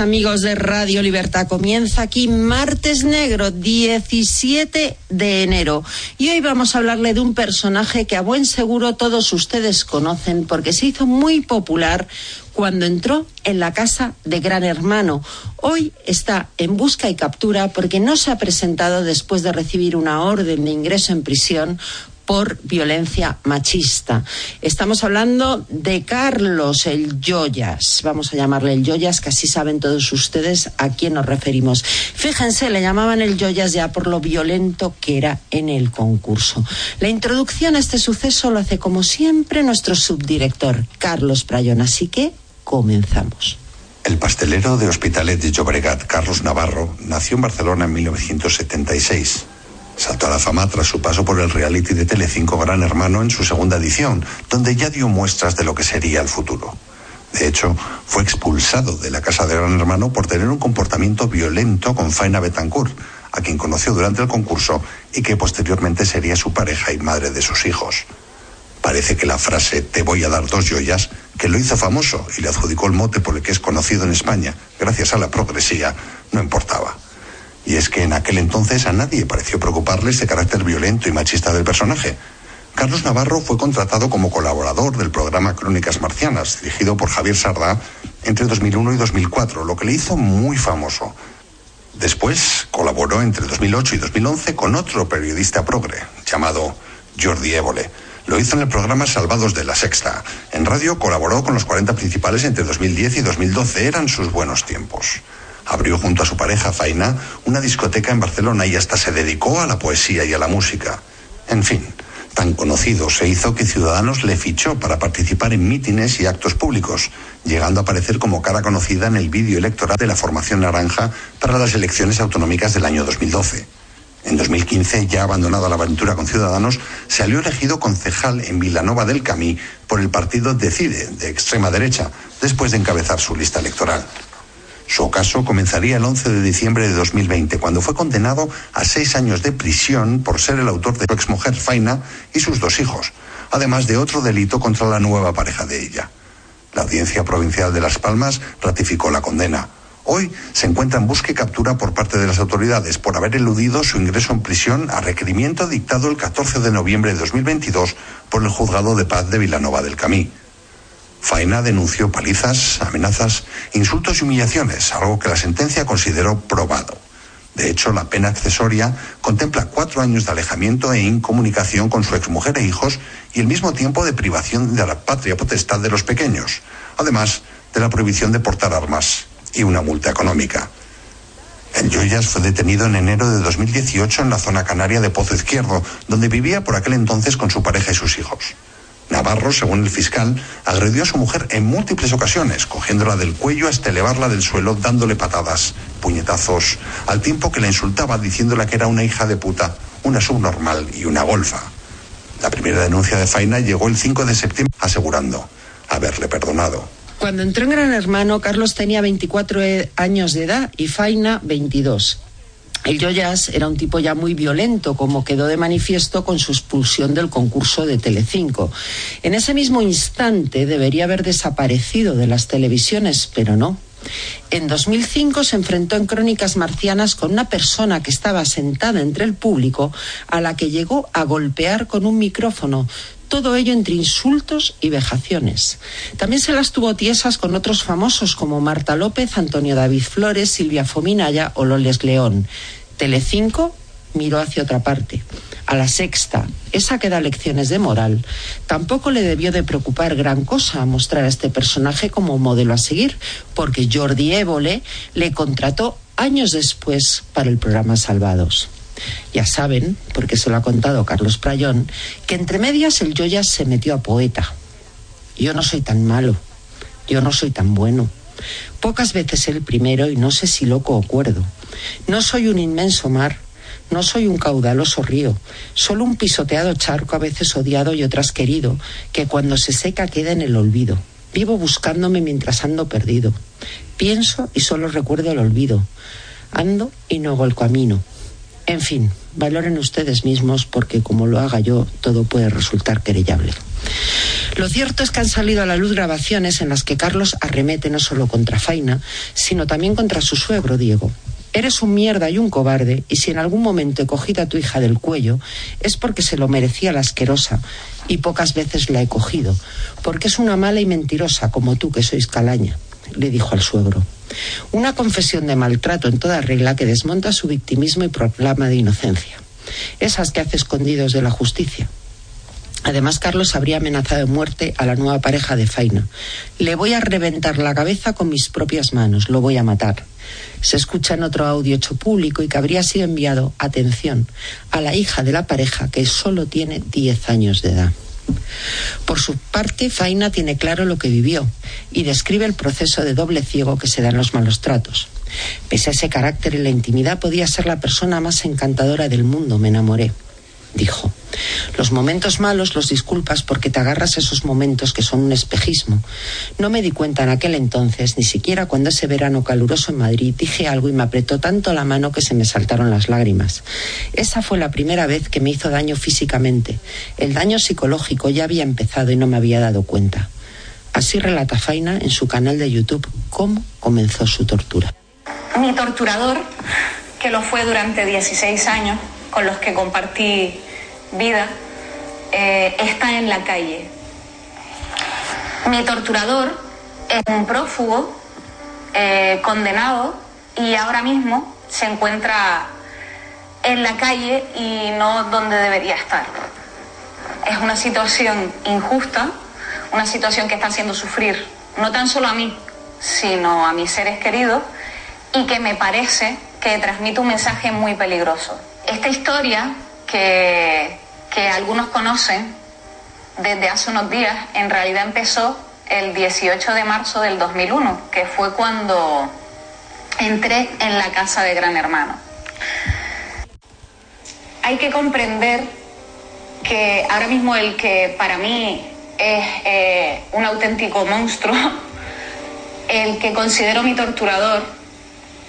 amigos de Radio Libertad. Comienza aquí martes negro, 17 de enero. Y hoy vamos a hablarle de un personaje que a buen seguro todos ustedes conocen porque se hizo muy popular cuando entró en la casa de Gran Hermano. Hoy está en busca y captura porque no se ha presentado después de recibir una orden de ingreso en prisión por violencia machista. Estamos hablando de Carlos el Joyas, vamos a llamarle el Joyas, que así saben todos ustedes a quién nos referimos. Fíjense, le llamaban el Joyas ya por lo violento que era en el concurso. La introducción a este suceso lo hace como siempre nuestro subdirector, Carlos Prayón, así que comenzamos. El pastelero de Hospitalet de Llobregat, Carlos Navarro, nació en Barcelona en 1976. Saltó a la fama tras su paso por el reality de Telecinco Gran Hermano en su segunda edición, donde ya dio muestras de lo que sería el futuro. De hecho, fue expulsado de la casa de Gran Hermano por tener un comportamiento violento con Faina Betancourt, a quien conoció durante el concurso y que posteriormente sería su pareja y madre de sus hijos. Parece que la frase te voy a dar dos joyas, que lo hizo famoso y le adjudicó el mote por el que es conocido en España, gracias a la progresía, no importaba. Y es que en aquel entonces a nadie pareció preocuparle ese carácter violento y machista del personaje. Carlos Navarro fue contratado como colaborador del programa Crónicas Marcianas, dirigido por Javier Sardá, entre 2001 y 2004, lo que le hizo muy famoso. Después colaboró entre 2008 y 2011 con otro periodista progre, llamado Jordi Évole. Lo hizo en el programa Salvados de la Sexta. En radio colaboró con los 40 principales entre 2010 y 2012. Eran sus buenos tiempos. Abrió junto a su pareja Faina una discoteca en Barcelona y hasta se dedicó a la poesía y a la música. En fin, tan conocido se hizo que Ciudadanos le fichó para participar en mítines y actos públicos, llegando a aparecer como cara conocida en el vídeo electoral de la formación naranja para las elecciones autonómicas del año 2012. En 2015, ya abandonada la aventura con Ciudadanos, salió elegido concejal en Vilanova del Camí por el partido Decide, de extrema derecha, después de encabezar su lista electoral. Su caso comenzaría el 11 de diciembre de 2020, cuando fue condenado a seis años de prisión por ser el autor de su exmujer Faina y sus dos hijos, además de otro delito contra la nueva pareja de ella. La Audiencia Provincial de Las Palmas ratificó la condena. Hoy se encuentra en busca y captura por parte de las autoridades por haber eludido su ingreso en prisión a requerimiento dictado el 14 de noviembre de 2022 por el Juzgado de Paz de Vilanova del Camí. Faina denunció palizas, amenazas, insultos y humillaciones, algo que la sentencia consideró probado. De hecho, la pena accesoria contempla cuatro años de alejamiento e incomunicación con su exmujer e hijos y el mismo tiempo de privación de la patria potestad de los pequeños, además de la prohibición de portar armas y una multa económica. El Joyas fue detenido en enero de 2018 en la zona canaria de Pozo Izquierdo, donde vivía por aquel entonces con su pareja y sus hijos. Navarro, según el fiscal, agredió a su mujer en múltiples ocasiones, cogiéndola del cuello hasta elevarla del suelo, dándole patadas, puñetazos, al tiempo que la insultaba diciéndole que era una hija de puta, una subnormal y una golfa. La primera denuncia de Faina llegó el 5 de septiembre asegurando haberle perdonado. Cuando entró en Gran Hermano, Carlos tenía 24 años de edad y Faina 22. El Joyas era un tipo ya muy violento, como quedó de manifiesto con su expulsión del concurso de Telecinco. En ese mismo instante debería haber desaparecido de las televisiones, pero no. En 2005 se enfrentó en Crónicas Marcianas con una persona que estaba sentada entre el público, a la que llegó a golpear con un micrófono, todo ello entre insultos y vejaciones. También se las tuvo tiesas con otros famosos como Marta López, Antonio David Flores, Silvia Fominaya o Loles León. Telecinco miró hacia otra parte. A la sexta, esa que da lecciones de moral, tampoco le debió de preocupar gran cosa mostrar a este personaje como modelo a seguir, porque Jordi Évole le contrató años después para el programa Salvados. Ya saben, porque se lo ha contado Carlos Prayón, que entre medias el Joyas se metió a poeta. Yo no soy tan malo, yo no soy tan bueno. Pocas veces el primero y no sé si loco o cuerdo. No soy un inmenso mar, no soy un caudaloso río, solo un pisoteado charco a veces odiado y otras querido, que cuando se seca queda en el olvido. Vivo buscándome mientras ando perdido. Pienso y solo recuerdo el olvido. Ando y no hago el camino. En fin, valoren ustedes mismos porque como lo haga yo, todo puede resultar querellable. Lo cierto es que han salido a la luz grabaciones en las que Carlos arremete no solo contra Faina, sino también contra su suegro Diego. Eres un mierda y un cobarde, y si en algún momento he cogido a tu hija del cuello, es porque se lo merecía la asquerosa, y pocas veces la he cogido, porque es una mala y mentirosa como tú que sois calaña, le dijo al suegro. Una confesión de maltrato en toda regla que desmonta su victimismo y proclama de inocencia. Esas que hace escondidos de la justicia. Además, Carlos habría amenazado de muerte a la nueva pareja de Faina. Le voy a reventar la cabeza con mis propias manos, lo voy a matar. Se escucha en otro audio hecho público y que habría sido enviado, atención, a la hija de la pareja que solo tiene 10 años de edad. Por su parte, Faina tiene claro lo que vivió y describe el proceso de doble ciego que se da en los malos tratos. Pese a ese carácter en la intimidad, podía ser la persona más encantadora del mundo, me enamoré dijo. Los momentos malos los disculpas porque te agarras a esos momentos que son un espejismo. No me di cuenta en aquel entonces, ni siquiera cuando ese verano caluroso en Madrid dije algo y me apretó tanto la mano que se me saltaron las lágrimas. Esa fue la primera vez que me hizo daño físicamente. El daño psicológico ya había empezado y no me había dado cuenta. Así relata Faina en su canal de YouTube cómo comenzó su tortura. Mi torturador, que lo fue durante 16 años, con los que compartí vida, eh, está en la calle. Mi torturador es un prófugo eh, condenado y ahora mismo se encuentra en la calle y no donde debería estar. Es una situación injusta, una situación que está haciendo sufrir no tan solo a mí, sino a mis seres queridos y que me parece que transmite un mensaje muy peligroso. Esta historia que, algunos conocen desde hace unos días, en realidad empezó el 18 de marzo del 2001, que fue cuando entré en la casa de Gran Hermano. Hay que comprender que ahora mismo el que para mí es eh, un auténtico monstruo, el que considero mi torturador,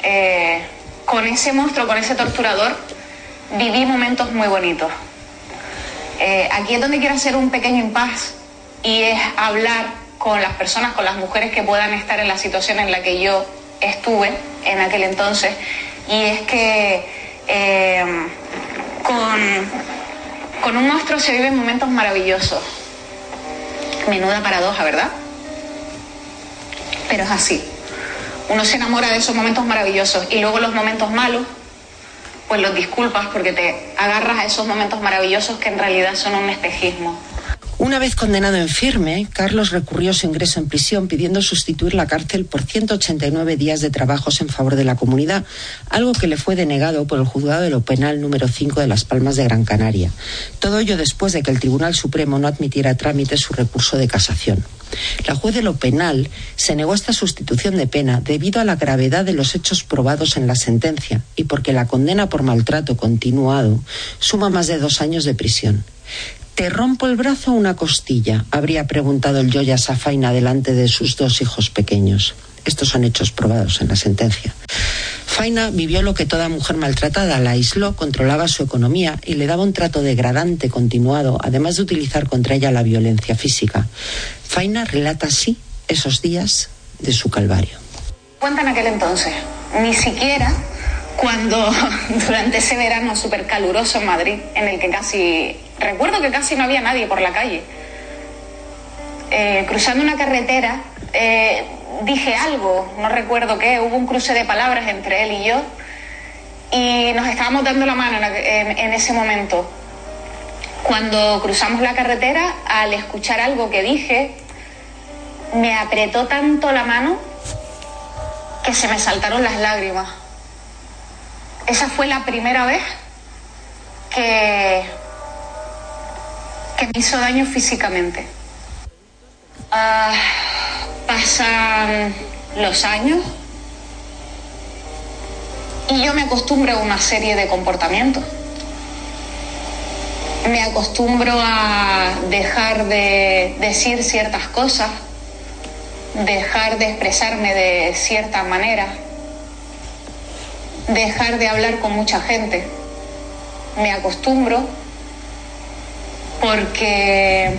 eh, con ese monstruo, con ese torturador, viví momentos muy bonitos. Eh, aquí es donde quiero hacer un pequeño impas y es hablar con las personas, con las mujeres que puedan estar en la situación en la que yo estuve en aquel entonces. Y es que eh, con, con un monstruo se viven momentos maravillosos. Menuda paradoja, ¿verdad? Pero es así. Uno se enamora de esos momentos maravillosos y luego los momentos malos pues los disculpas porque te agarras a esos momentos maravillosos que en realidad son un espejismo. Una vez condenado en firme, Carlos recurrió a su ingreso en prisión pidiendo sustituir la cárcel por 189 días de trabajos en favor de la comunidad, algo que le fue denegado por el juzgado de lo penal número 5 de Las Palmas de Gran Canaria. Todo ello después de que el Tribunal Supremo no admitiera a trámite su recurso de casación. La juez de lo penal se negó esta sustitución de pena debido a la gravedad de los hechos probados en la sentencia y porque la condena por maltrato continuado suma más de dos años de prisión. ¿Te rompo el brazo o una costilla? habría preguntado el Yoya Safaina delante de sus dos hijos pequeños. Estos son hechos probados en la sentencia. Faina vivió lo que toda mujer maltratada, la aisló, controlaba su economía y le daba un trato degradante continuado, además de utilizar contra ella la violencia física. Faina relata así esos días de su calvario. Cuenta en aquel entonces, ni siquiera cuando durante ese verano súper caluroso en Madrid, en el que casi, recuerdo que casi no había nadie por la calle, eh, cruzando una carretera, eh, dije algo, no recuerdo qué, hubo un cruce de palabras entre él y yo y nos estábamos dando la mano en, ese momento. Cuando cruzamos la carretera, al escuchar algo que dije, me apretó tanto la mano que se me saltaron las lágrimas. Esa fue la primera vez que, que me hizo daño físicamente. Ah, pasan los años y yo me acostumbro a una serie de comportamientos. Me acostumbro a dejar de decir ciertas cosas, dejar de expresarme de cierta manera, dejar de hablar con mucha gente. Me acostumbro porque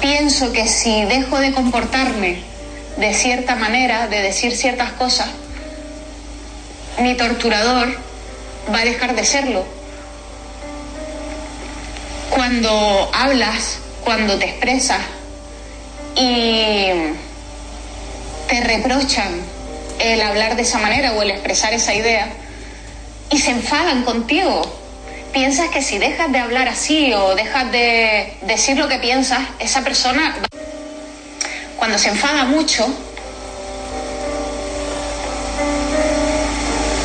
pienso que si dejo de comportarme de cierta manera, de decir ciertas cosas, mi torturador va a dejar de serlo. Cuando hablas, cuando te expresas y te reprochan el hablar de esa manera o el expresar esa idea y se enfadan contigo, piensas que si dejas de hablar así o dejas de decir lo que piensas, esa persona cuando se enfada mucho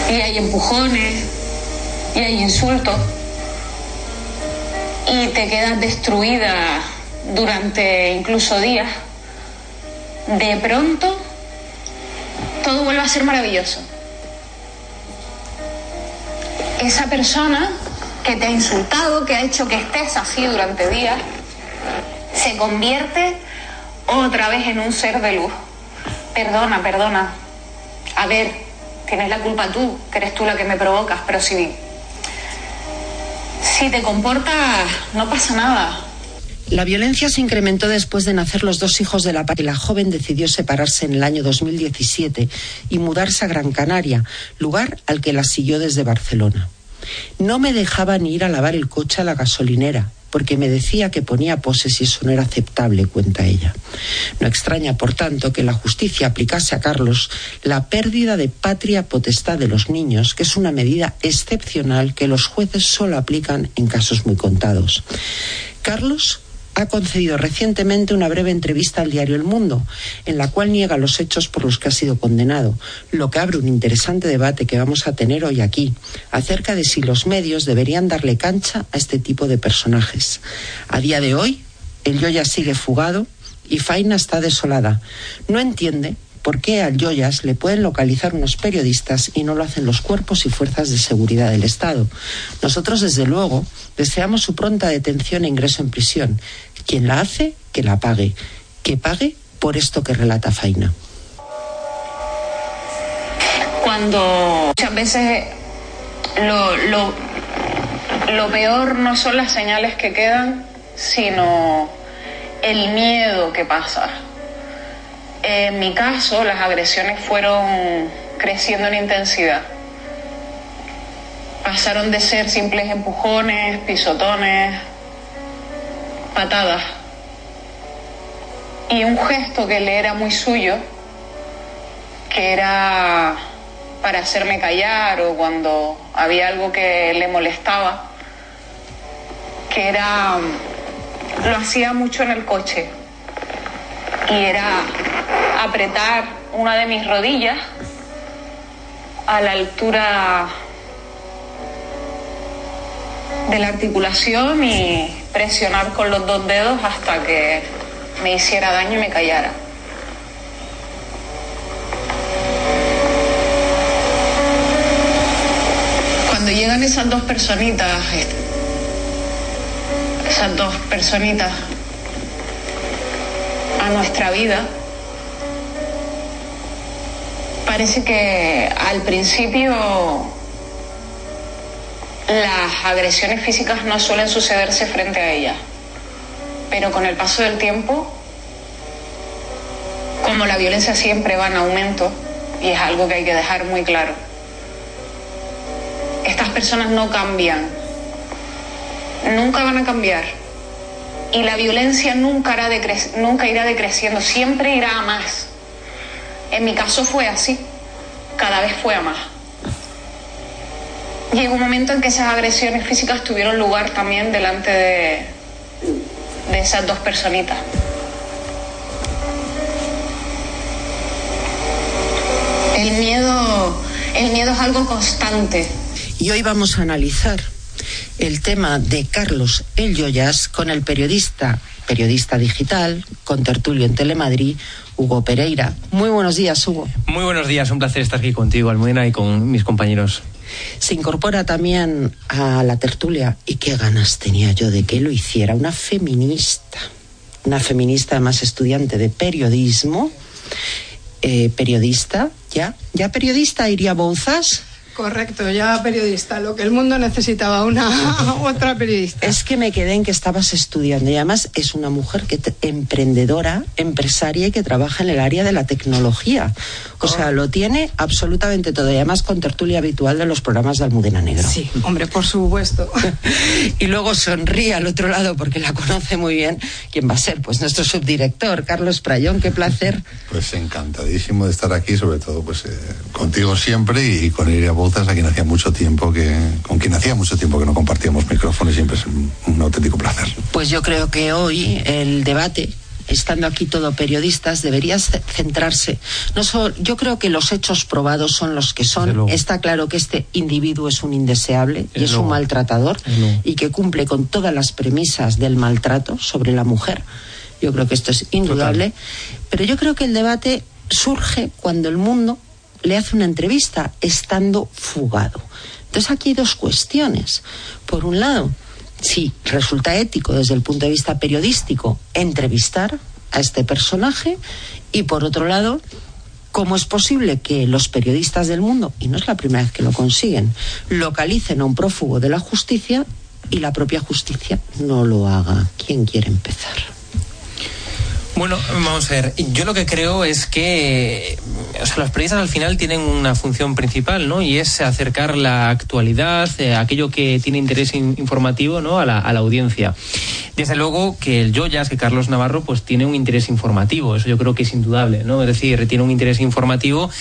y hay empujones y hay insultos y te quedas destruida durante incluso días, de pronto todo vuelve a ser maravilloso. Esa persona que te ha insultado, que ha hecho que estés así durante días, se convierte otra vez en un ser de luz. Perdona, perdona. A ver, tienes la culpa tú, que eres tú la que me provocas, pero si, si te comportas, no pasa nada. La violencia se incrementó después de nacer los dos hijos de la y la joven decidió separarse en el año 2017 y mudarse a Gran Canaria, lugar al que la siguió desde Barcelona. No me dejaban ir a lavar el coche a la gasolinera, porque me decía que ponía poses y eso no era aceptable, cuenta ella. No extraña, por tanto, que la justicia aplicase a Carlos la pérdida de patria potestad de los niños, que es una medida excepcional que los jueces solo aplican en casos muy contados. Carlos ha concedido recientemente una breve entrevista al diario El Mundo, en la cual niega los hechos por los que ha sido condenado, lo que abre un interesante debate que vamos a tener hoy aquí, acerca de si los medios deberían darle cancha a este tipo de personajes. A día de hoy, el Yoya sigue fugado y Faina está desolada. No entiende por qué al Yoyas le pueden localizar unos periodistas y no lo hacen los cuerpos y fuerzas de seguridad del Estado. Nosotros, desde luego, deseamos su pronta detención e ingreso en prisión. Quien la hace, que la pague. Que pague por esto que relata Faina. Cuando muchas veces lo, lo, lo peor no son las señales que quedan, sino el miedo que pasa en mi caso, las agresiones fueron creciendo en intensidad. Pasaron de ser simples empujones, pisotones, patadas. Y un gesto que le era muy suyo, que era para hacerme callar o cuando había algo que le molestaba, que era, lo hacía mucho en el coche. Y era apretar una de mis rodillas a la altura de la articulación y presionar con los dos dedos hasta que me hiciera daño y me callara. Cuando llegan esas dos personitas, esas dos personitas a nuestra vida, parece que al principio las agresiones físicas no suelen sucederse frente a ella, pero con el paso del tiempo, como la violencia siempre va en aumento, y es algo que hay que dejar muy claro, estas personas no cambian, nunca van a cambiar. Y la violencia nunca, nunca irá decreciendo, siempre irá a más. En mi caso fue así, cada vez fue a más. Llegó un momento en que esas agresiones físicas tuvieron lugar también delante de, esas dos personitas. El miedo, el miedo es algo constante. Y hoy vamos a analizar el tema de Carlos El Yoyas con el periodista, periodista digital, con tertulio en Telemadrid, Hugo Pereira. Muy buenos días, Hugo. Muy buenos días, un placer estar aquí contigo, Almudena, y con mis compañeros. Se incorpora también a la tertulia, y qué ganas tenía yo de que lo hiciera, una feminista, una feminista además estudiante de periodismo, eh, periodista, ya, ya periodista, Iria Bonzas. Correcto, ya periodista, lo que el mundo necesitaba, una otra periodista. Es que me quedé en que estabas estudiando y además es una mujer que emprendedora, empresaria y que trabaja en el área de la tecnología. O sea, lo tiene absolutamente todo y además con tertulia habitual de los programas de Almudena Negro. Sí, hombre, por supuesto. y luego sonríe al otro lado porque la conoce muy bien. ¿Quién va a ser? Pues nuestro subdirector, Carlos Prayón, qué placer. Pues encantadísimo de estar aquí, sobre todo pues eh, contigo siempre y con Iria Bouzas, a quien hacía mucho tiempo que, con quien hacía mucho tiempo que no compartíamos micrófonos y siempre es un, auténtico placer. Pues yo creo que hoy el debate estando aquí todo periodistas, deberías centrarse. No solo, yo creo que los hechos probados son los que son. Está claro que este individuo es un indeseable y es un maltratador y que cumple con todas las premisas del maltrato sobre la mujer. Yo creo que esto es indudable. Pero yo creo que el debate surge cuando el mundo le hace una entrevista estando fugado. Entonces aquí hay dos cuestiones. Por un lado, si resulta ético desde el punto de vista periodístico entrevistar a este personaje y por otro lado, ¿cómo es posible que los periodistas del mundo, y no es la primera vez que lo consiguen, localicen a un prófugo de la justicia y la propia justicia no lo haga? ¿Quién quiere empezar? Bueno, vamos a ver. Yo lo que creo es que o sea, los periodistas al final tienen una función principal, ¿no? Y es acercar la actualidad, eh, aquello que tiene interés informativo, ¿no? A la, a la, audiencia. Desde luego que el Joyas, que Carlos Navarro, pues tiene un interés informativo. Eso yo creo que es indudable, ¿no? Es decir, tiene un interés informativo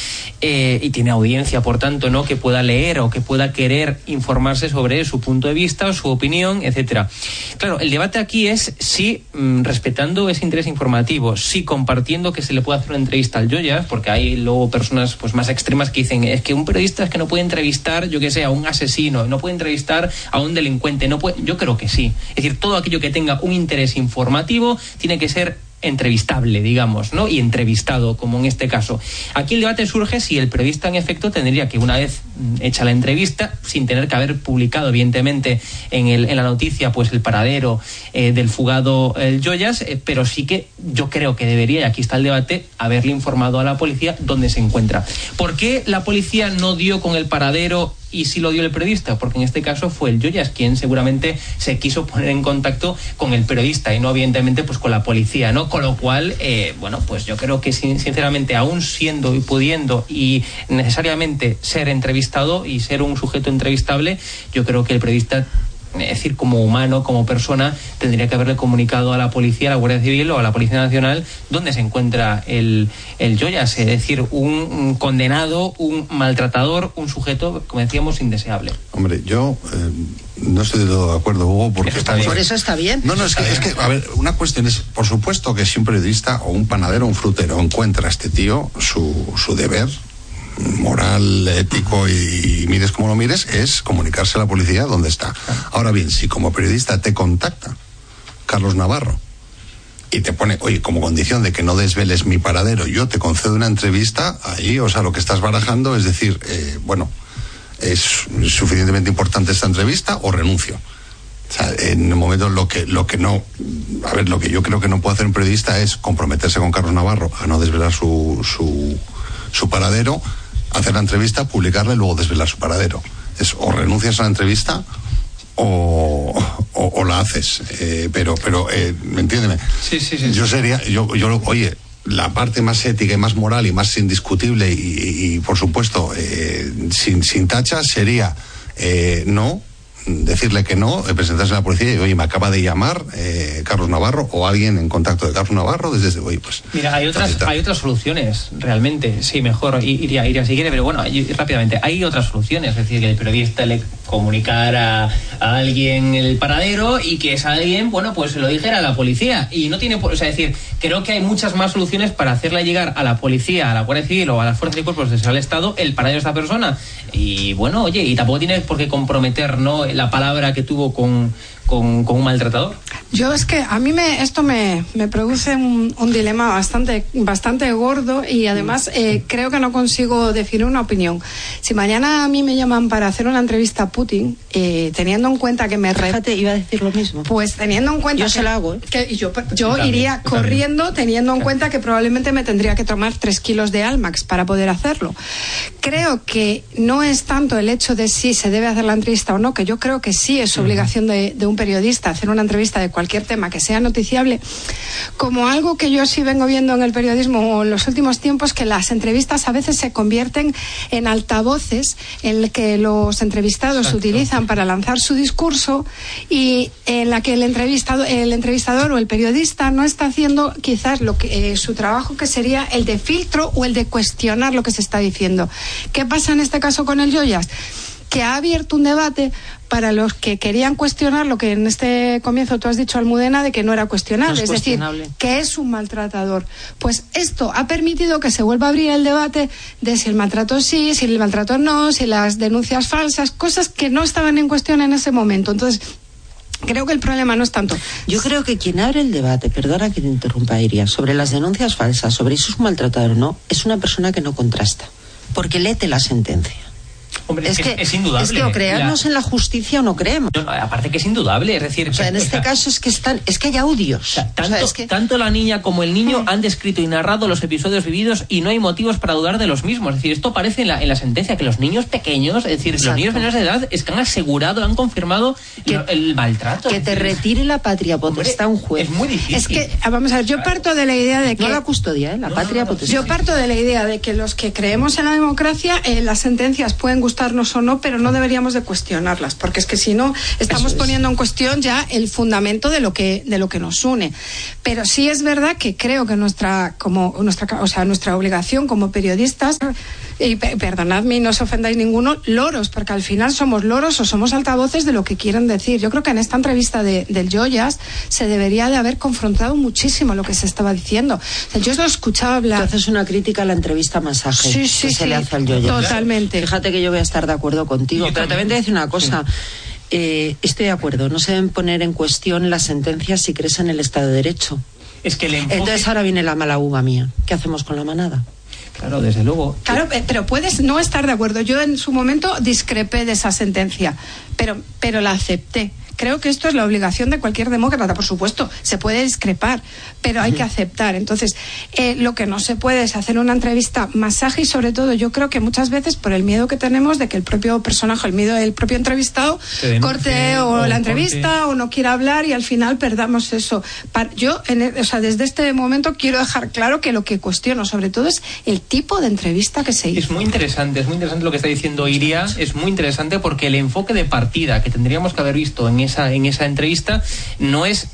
eh, y tiene audiencia, por tanto, ¿no? Que pueda leer o que pueda querer informarse sobre su punto de vista o su opinión, etcétera. Claro, el debate aquí es si mm, respetando ese interés informativo sí compartiendo que se le puede hacer una entrevista al Joyas, porque hay luego personas pues más extremas que dicen es que un periodista es que no puede entrevistar, yo que sé, a un asesino, no puede entrevistar a un delincuente, no puede, yo creo que sí. Es decir, todo aquello que tenga un interés informativo tiene que ser entrevistable, digamos, ¿no? Y entrevistado, como en este caso. Aquí el debate surge si el periodista, en efecto, tendría que, una vez mm, hecha la entrevista, sin tener que haber publicado, evidentemente, en, el, en la noticia, pues el paradero eh, del fugado el Joyas, eh, pero sí que yo creo que debería, y aquí está el debate, haberle informado a la policía dónde se encuentra. ¿Por qué la policía no dio con el paradero y si lo dio el periodista, porque en este caso fue el Joyas quien seguramente se quiso poner en contacto con el periodista y no evidentemente pues con la policía, ¿no? Con lo cual, eh, bueno, pues yo creo que sinceramente aún siendo y pudiendo y necesariamente ser entrevistado y ser un sujeto entrevistable, yo creo que el periodista es decir, como humano, como persona, tendría que haberle comunicado a la policía, a la Guardia Civil o a la Policía Nacional dónde se encuentra el, el Joyas, es decir, un, condenado, un maltratador, un sujeto, como decíamos, indeseable. Hombre, yo eh, no estoy de todo de acuerdo, Hugo, porque... Por eso está bien. No, no, es que, es que, a ver, una cuestión es, por supuesto que si un periodista o un panadero o un frutero encuentra a este tío, su, su deber moral, ético y, mires como lo mires, es comunicarse a la policía dónde está. Ahora bien, si como periodista te contacta Carlos Navarro y te pone, oye, como condición de que no desveles mi paradero, yo te concedo una entrevista, ahí, o sea, lo que estás barajando es decir, eh, bueno, es suficientemente importante esta entrevista o renuncio. O sea, en el momento lo que, lo que no, a ver, lo que yo creo que no puede hacer un periodista es comprometerse con Carlos Navarro a no desvelar su, su, su paradero hacer la entrevista, publicarla y luego desvelar su paradero. Es o renuncias a la entrevista o, o, la haces. Eh, pero, pero, eh, entiéndeme? Sí, sí, sí. Yo sería, yo, yo, oye, la parte más ética y más moral y más indiscutible y, y, por supuesto, eh, sin, sin tachas sería eh, no decirle que no, eh, presentarse a la policía y, oye, me acaba de llamar eh, Carlos Navarro o alguien en contacto de Carlos Navarro desde, oye, pues... Mira, hay otras, hay otras soluciones, realmente, sí, mejor iría, iría si quiere, pero bueno, rápidamente, hay otras soluciones, es decir, que el periodista le comunicara a alguien el paradero y que esa alguien, bueno, pues se lo dijera a la policía y no tiene, o sea, decir, creo que hay muchas más soluciones para hacerle llegar a la policía, a la Guardia Civil o a las fuerzas y cuerpos de Estado el paradero de esta persona y bueno, oye, y tampoco tiene por qué comprometer, ¿no? la palabra que tuvo con, con un maltratador. Yo es que a mí me, esto me, me produce un, un, dilema bastante, bastante gordo y además eh, creo que no consigo definir una opinión. Si mañana a mí me llaman para hacer una entrevista a Putin, eh, teniendo en cuenta que me... Fíjate, iba a decir lo mismo. Pues teniendo en cuenta... Yo que, se lo hago. ¿eh? Que yo yo iría corriendo teniendo en cuenta que probablemente me tendría que tomar tres kilos de Almax para poder hacerlo. Creo que no es tanto el hecho de si se debe hacer la entrevista o no, que yo creo que sí es obligación de, de un periodista hacer una entrevista de cualquier tema que sea noticiable, como algo que yo sí vengo viendo en el periodismo en los últimos tiempos, que las entrevistas a veces se convierten en altavoces en el que los entrevistados Exacto. utilizan para lanzar su discurso y en la que el entrevistado, el entrevistador o el periodista no está haciendo quizás lo que eh, su trabajo que sería el de filtro o el de cuestionar lo que se está diciendo. ¿Qué pasa en este caso con el Joyas? que ha abierto un debate para los que querían cuestionar lo que en este comienzo tú has dicho, Almudena, de que no era cuestionable, no es, es decir, que es un maltratador. Pues esto ha permitido que se vuelva a abrir el debate de si el maltrato sí, si el maltrato no, si las denuncias falsas, cosas que no estaban en cuestión en ese momento. Entonces, Creo que el problema no es tanto. Yo creo que quien abre el debate, perdona que te interrumpa, Iria, sobre las denuncias falsas, sobre si es un maltratador o no, es una persona que no contrasta, porque léete la sentencia. Hombre, es, es, que, es indudable. Es que o creemos la... en la justicia o no creemos. No, aparte que es indudable, es decir... O sea, en este o sea, caso es que están, es que hay audios. O sea, tanto, o sea, es que... tanto, la niña como el niño han descrito y narrado los episodios vividos y no hay motivos para dudar de los mismos. Es decir, esto aparece en la, en la sentencia, que los niños pequeños, es decir, Exacto. los niños menores de edad, es que han asegurado, han confirmado que, el, el, maltrato. Que te retire la patria potestad un juez. Es muy difícil. Es que, vamos a ver, yo parto de la idea de que... No la custodia, ¿eh? la No, patria potestad. Yo parto de la idea de que los que creemos en la democracia, eh, las sentencias pueden gustarnos o no, pero no deberíamos de cuestionarlas, porque es que si no estamos es. poniendo en cuestión ya el fundamento de lo que de lo que nos une. Pero sí es verdad que creo que nuestra como nuestra o sea, nuestra obligación como periodistas y perdonadme y no os ofendáis ninguno, loros, porque al final somos loros o somos altavoces de lo que quieren decir. Yo creo que en esta entrevista de, del Joyas se debería de haber confrontado muchísimo lo que se estaba diciendo. O sea, yo lo escuchaba hablar. Tú haces una crítica a la entrevista masaje sí, sí, que sí, se le hace al Joyas. Totalmente. Fíjate que yo voy a estar de acuerdo contigo, pero también te voy a decir una cosa. Sí. Eh, estoy de acuerdo, no se deben poner en cuestión las sentencias si crees en el Estado de Derecho. Es que el enfoque... Entonces ahora viene la mala uva mía. ¿Qué hacemos con la manada? Claro, desde luego. Claro, pero puedes no estar de acuerdo. Yo en su momento discrepé de esa sentencia, pero, pero la acepté. Creo que esto es la obligación de cualquier demócrata, por supuesto. Se puede discrepar, pero hay que aceptar. Entonces, eh, lo que no se puede es hacer una entrevista masaje y sobre todo yo creo que muchas veces por el miedo que tenemos de que el propio personaje, el miedo del propio entrevistado, corte o, o la entrevista corte. o no quiera hablar y al final perdamos eso. Yo, en el, o sea, desde este momento quiero dejar claro que lo que cuestiono sobre todo es el tipo de entrevista que se hizo. Es muy interesante, es muy interesante lo que está diciendo Iria, es muy interesante porque el enfoque de partida que tendríamos que haber visto en esa, en esa entrevista no es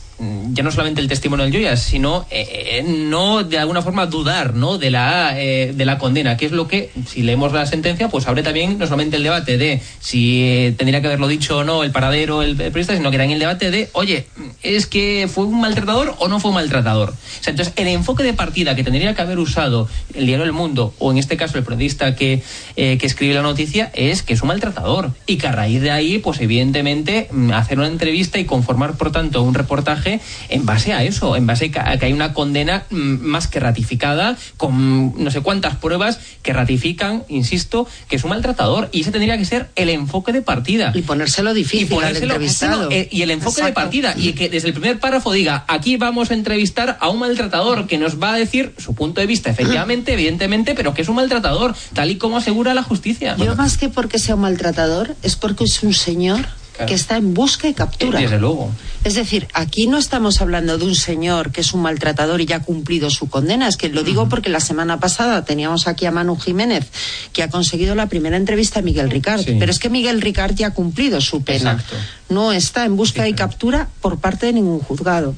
ya no solamente el testimonio del Joyas, sino eh, no de alguna forma dudar ¿no? de, la, eh, de la condena, que es lo que, si leemos la sentencia, pues abre también no solamente el debate de si eh, tendría que haberlo dicho o no el paradero, el, el periodista, sino que también el debate de, oye, ¿es que fue un maltratador o no fue un maltratador? O sea, entonces, el enfoque de partida que tendría que haber usado el diario El Mundo, o en este caso el periodista que, que escribe la noticia, es que es un maltratador. Y que a raíz de ahí, pues evidentemente, mm, hacer una entrevista y conformar, por tanto, un reportaje en base a eso, en base a que hay una condena más que ratificada, con no sé cuántas pruebas que ratifican, insisto, que es un maltratador. Y ese tendría que ser el enfoque de partida. Y ponérselo difícil y ponérselo, al entrevistado. Eh, y el enfoque Exacto. de partida. Y que desde el primer párrafo diga, aquí vamos a entrevistar a un maltratador que nos va a decir su punto de vista, efectivamente, evidentemente, pero que es un maltratador, tal y como asegura la justicia. Yo más que porque sea un maltratador, es porque es un señor que está en busca y captura. Desde luego. Es decir, aquí no estamos hablando de un señor que es un maltratador y ya ha cumplido su condena. Es que lo digo porque la semana pasada teníamos aquí a Manu Jiménez, que ha conseguido la primera entrevista a Miguel Ricard. Sí. Pero es que Miguel Ricard ya ha cumplido su pena. Exacto. No está en busca sí, y captura por parte de ningún juzgado.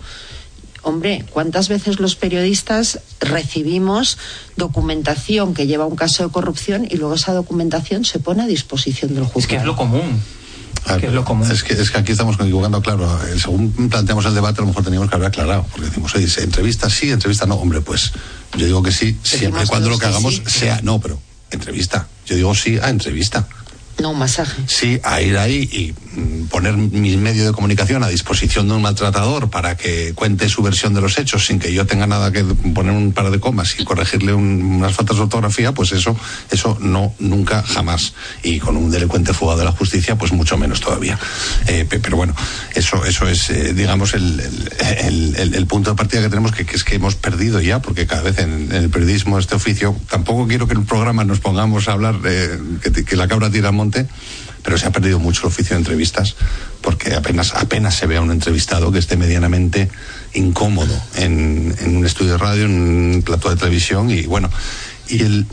Hombre, ¿cuántas veces los periodistas recibimos documentación que lleva un caso de corrupción y luego esa documentación se pone a disposición del juzgado? Es que es lo común. Ah, que es, lo común. Es, que, es que aquí estamos equivocando, claro. Eh, según planteamos el debate, a lo mejor teníamos que haber aclarado. Porque decimos, oye, entrevista sí, entrevista no. Hombre, pues yo digo que sí, siempre y cuando lo que hagamos sí. sea. No, pero entrevista. Yo digo sí a entrevista. No, masaje. Sí, a ir ahí y mm, poner mi medio de comunicación a disposición de un maltratador para que cuente su versión de los hechos sin que yo tenga nada que poner un par de comas y corregirle unas faltas de ortografía, pues eso, eso no, nunca, jamás. Y con un delincuente fugado de la justicia, pues mucho menos todavía. Eh, pero bueno, eso, eso es, eh, digamos, el, el, punto de partida que tenemos, que, es que hemos perdido ya, porque cada vez en, el periodismo, este oficio, tampoco quiero que en un programa nos pongamos a hablar de que, que la cabra tira al monte, pero se ha perdido mucho el oficio de entrevistas porque apenas, apenas se ve a un entrevistado que esté medianamente incómodo en, un estudio de radio, en un plato de televisión y bueno, y el...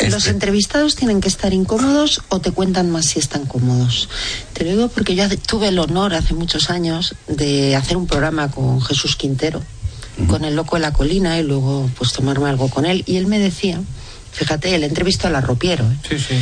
¿Los este entrevistados tienen que estar incómodos o te cuentan más si están cómodos? Te lo digo porque yo tuve el honor hace muchos años de hacer un programa con Jesús Quintero, con el loco de la colina y luego pues tomarme algo con él y él me decía, fíjate, el entrevistó al arropiero, ¿eh? sí, sí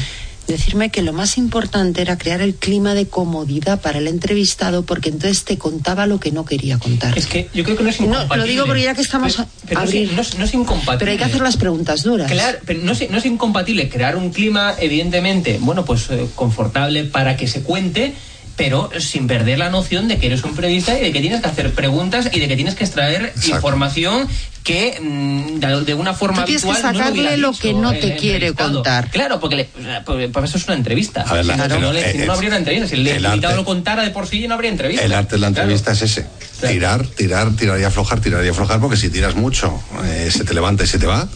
decirme que lo más importante era crear el clima de comodidad para el entrevistado porque entonces te contaba lo que no quería contar. Es que yo creo que no es incompatible. No, lo digo porque ya que estamos pero, no, es, incompatible. Pero hay que hacer las preguntas duras. Claro, pero no es, no es incompatible crear un clima evidentemente, bueno, pues eh, confortable para que se cuente pero sin perder la noción de que eres un periodista y de que tienes que hacer preguntas y de que tienes que extraer información que mm, de, una forma Tú habitual que sacarle lo, que no te quiere contar. Claro, porque pues eso es una entrevista. A ver, si no, eh, no, habría una entrevista. Si el, invitado lo contara de por sí, no habría entrevista. El arte de la entrevista es ese. Tirar, tirar, tirar y aflojar, tirar y aflojar, porque si tiras mucho, eh, se te levanta y se te va.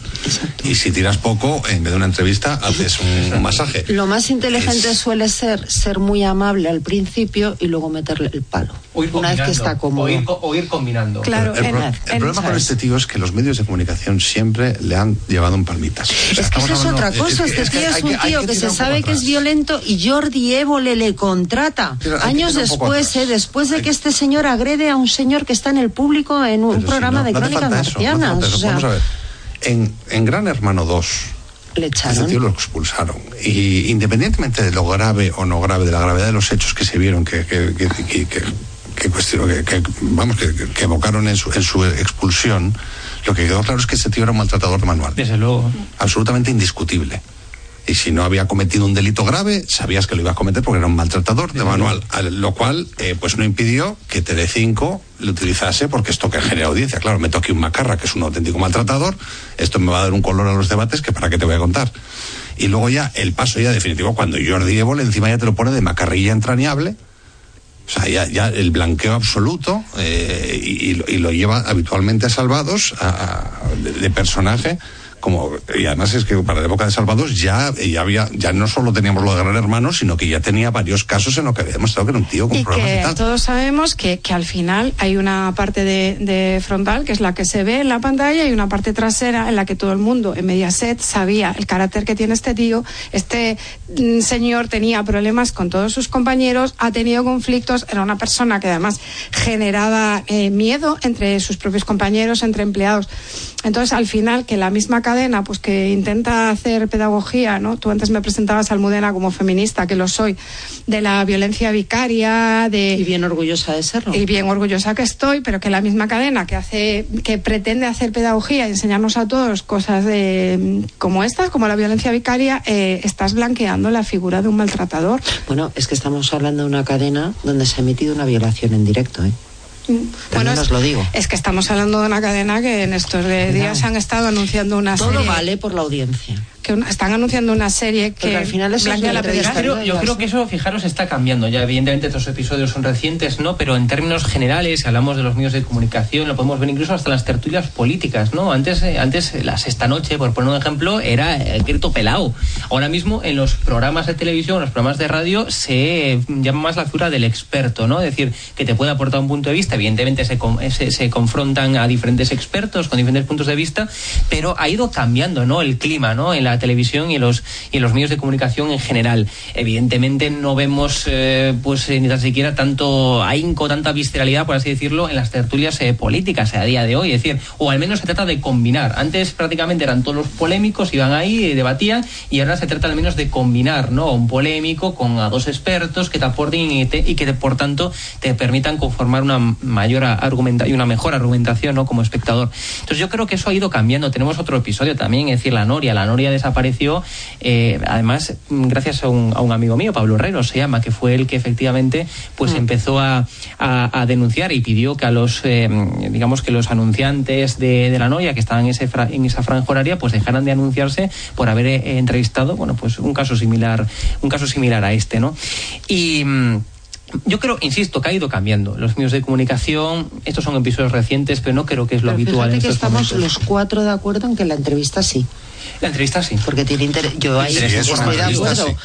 Y si tiras poco, en vez de una entrevista, haces un, masaje. Lo más inteligente suele ser ser muy amable al principio y luego meterle el palo. una vez que está cómodo. O ir, combinando. Claro, el, problema con este tío es que los medios de comunicación siempre le han llevado en palmitas. es que eso es otra cosa. este tío es, un tío que, se sabe que es violento y Jordi Évole le contrata. Años después, eh, después de que este señor agrede a un señor que está en el público en un programa de crónicas marcianas. Vamos a ver. En, en Gran Hermano 2, le echaron. Tío lo expulsaron. Y independientemente de lo grave o no grave, de la gravedad de los hechos que se vieron, que, que, que, que, que vamos, que, evocaron en su, en su expulsión, lo que quedó claro es que ese tío era un maltratador de manual. Desde luego. Absolutamente indiscutible. Y si no había cometido un delito grave, sabías que lo iba a cometer porque era un maltratador de manual. Lo cual, eh, pues no impidió que Telecinco lo utilizase porque esto que genera audiencia. Claro, me toque un macarra que es un auténtico maltratador. Esto me va a dar un color a los debates que para qué te voy a contar. Y luego ya, el paso ya definitivo, cuando Jordi Évole encima ya te lo pone de macarrilla entrañable o sea, ya, el blanqueo absoluto eh, y, lo lleva habitualmente a salvados de, personaje como y además es que para la época de Salvados ya, ya había ya no solo teníamos lo de Gran Hermano sino que ya tenía varios casos en los que había demostrado que era un tío con y problemas que y tal. todos sabemos que, que, al final hay una parte de, frontal que es la que se ve en la pantalla y una parte trasera en la que todo el mundo en Mediaset sabía el carácter que tiene este tío este mm, señor tenía problemas con todos sus compañeros ha tenido conflictos era una persona que además generaba eh, miedo entre sus propios compañeros entre empleados entonces al final que la misma cadena, pues que intenta hacer pedagogía, ¿no? Tú antes me presentabas a Almudena como feminista, que lo soy, de la violencia vicaria, de... Y bien orgullosa de serlo. Y bien orgullosa que estoy, pero que la misma cadena que hace, que pretende hacer pedagogía y enseñarnos a todos cosas de, como estas, como la violencia vicaria, eh, estás blanqueando la figura de un maltratador. Bueno, es que estamos hablando de una cadena donde se ha emitido una violación en directo, ¿eh? Bueno, es, lo digo. es que estamos hablando de una cadena que en estos días han estado anunciando una Todo vale por la audiencia que están anunciando una serie que al final es la Pero yo creo que eso, fijaros, está cambiando. Ya evidentemente estos episodios son recientes, ¿no? Pero en términos generales, si hablamos de los medios de comunicación, lo podemos ver incluso hasta las tertulias políticas, ¿no? Antes, eh, antes la sexta noche, por poner un ejemplo, era el grito pelado. Ahora mismo en los programas de televisión, en los programas de radio, se llama más la figura del experto, ¿no? Es decir, que te puede aportar un punto de vista. Evidentemente se, se, se confrontan a diferentes expertos con diferentes puntos de vista, pero ha ido cambiando, ¿no? El clima, ¿no? En la televisión y en los, y los medios de comunicación en general. Evidentemente no vemos eh, pues ni tan siquiera tanto ahínco, tanta visceralidad, por así decirlo, en las tertulias eh, políticas a día de hoy. Es decir, o al menos se trata de combinar. Antes prácticamente eran todos los polémicos, iban ahí, debatían, y ahora se trata al menos de combinar, ¿no? Un polémico con a dos expertos que te aporten y, que, por tanto, te permitan conformar una mayor argumentación y una mejor argumentación, ¿no? Como espectador. Entonces, yo creo que eso ha ido cambiando. Tenemos otro episodio también, es decir, la Noria. La Noria desapareció, eh, además, gracias a un, a un, amigo mío, Pablo Herrero, se llama, que fue el que efectivamente, pues mm. empezó a, a, denunciar y pidió que a los, eh, digamos, que los anunciantes de, de la Noria que estaban en, ese en esa franja horaria, pues dejaran de anunciarse por haber eh, entrevistado, bueno, pues un caso similar, un caso similar a este, ¿no? Y mm, yo creo, insisto, que ha ido cambiando. Los medios de comunicación, estos son episodios recientes, pero no creo que es lo habitual en que estamos los cuatro de acuerdo en que la entrevista sí. La entrevista sí. Porque tiene interés. Yo ahí estoy de acuerdo.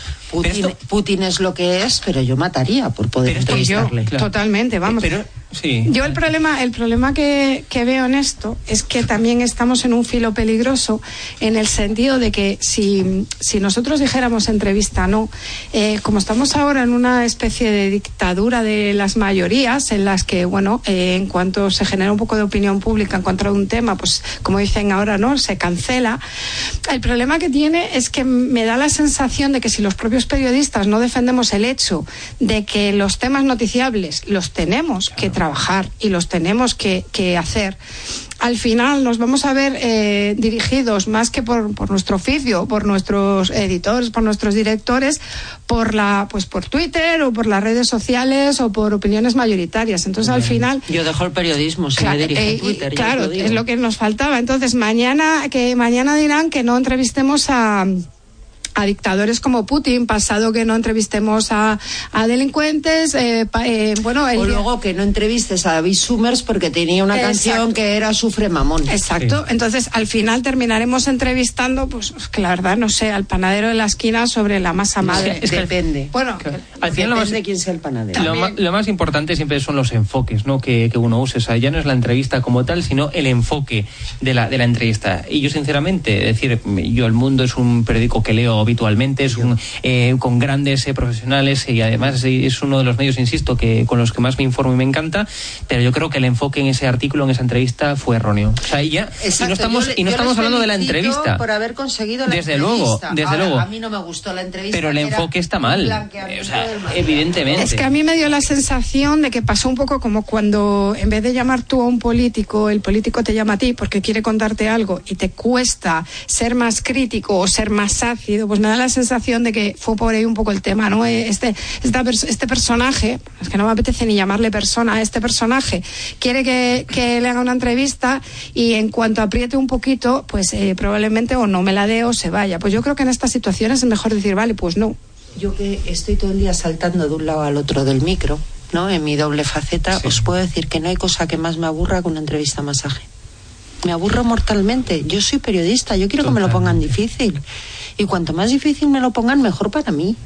Putin, es lo que es, pero yo mataría por poder entrevistarle. Totalmente, vamos. Pero, yo el problema, el problema que, veo en esto es que también estamos en un filo peligroso en el sentido de que si, si nosotros dijéramos entrevista no, eh, como estamos ahora en una especie de dictadura de las mayorías, en las que, bueno, eh, en cuanto se genera un poco de opinión pública en cuanto a un tema, pues como dicen ahora, ¿no? Se cancela. El problema que tiene es que me da la sensación de que si los propios periodistas no defendemos el hecho de que los temas noticiables los tenemos que trabajar y los tenemos que, hacer, al final nos vamos a ver eh, dirigidos más que por, por, nuestro oficio, por nuestros editores, por nuestros directores, por la, pues por Twitter o por las redes sociales o por opiniones mayoritarias. Entonces al final yo dejo el periodismo, si me dirijo eh, Twitter. Claro, es lo que nos faltaba. Entonces mañana que mañana dirán que no entrevistemos a a dictadores como Putin, pasado que no entrevistemos a, delincuentes, eh, eh, bueno... o luego que no entrevistes a David Summers porque tenía una canción que era Sufre Mamón. Exacto, entonces al final terminaremos entrevistando, pues que la verdad no sé, al panadero de la esquina sobre la masa madre. depende. Bueno, al final depende de quién sea el panadero. Lo más, importante siempre son los enfoques ¿no? que, uno use, o sea, ya no es la entrevista como tal, sino el enfoque de la, de la entrevista. Y yo sinceramente, decir, yo El Mundo es un periódico que leo habitualmente, es un, eh, con grandes eh, profesionales y además es uno de los medios, insisto, que con los que más me informo y me encanta, pero yo creo que el enfoque en ese artículo, en esa entrevista, fue erróneo. O sea, ya, y no estamos, y no estamos hablando de la entrevista. Por haber conseguido la desde luego, desde luego. A mí no me gustó la entrevista. Pero el enfoque está mal. o sea, evidentemente. Es que a mí me dio la sensación de que pasó un poco como cuando en vez de llamar tú a un político, el político te llama a ti porque quiere contarte algo y te cuesta ser más crítico o ser más ácido, pues me da la sensación de que fue por ahí un poco el tema, ¿no? Eh, este, este personaje, es que no me apetece ni llamarle persona, este personaje quiere que, le haga una entrevista y en cuanto apriete un poquito, pues eh, probablemente o no me la dé o se vaya. Pues yo creo que en estas situaciones es mejor decir, vale, pues no. Yo que estoy todo el día saltando de un lado al otro del micro, ¿no? En mi doble faceta, os puedo decir que no hay cosa que más me aburra que una entrevista masaje. Me aburro mortalmente. Yo soy periodista, yo quiero que me lo pongan difícil. Y cuanto más difícil me lo pongan, mejor para mí.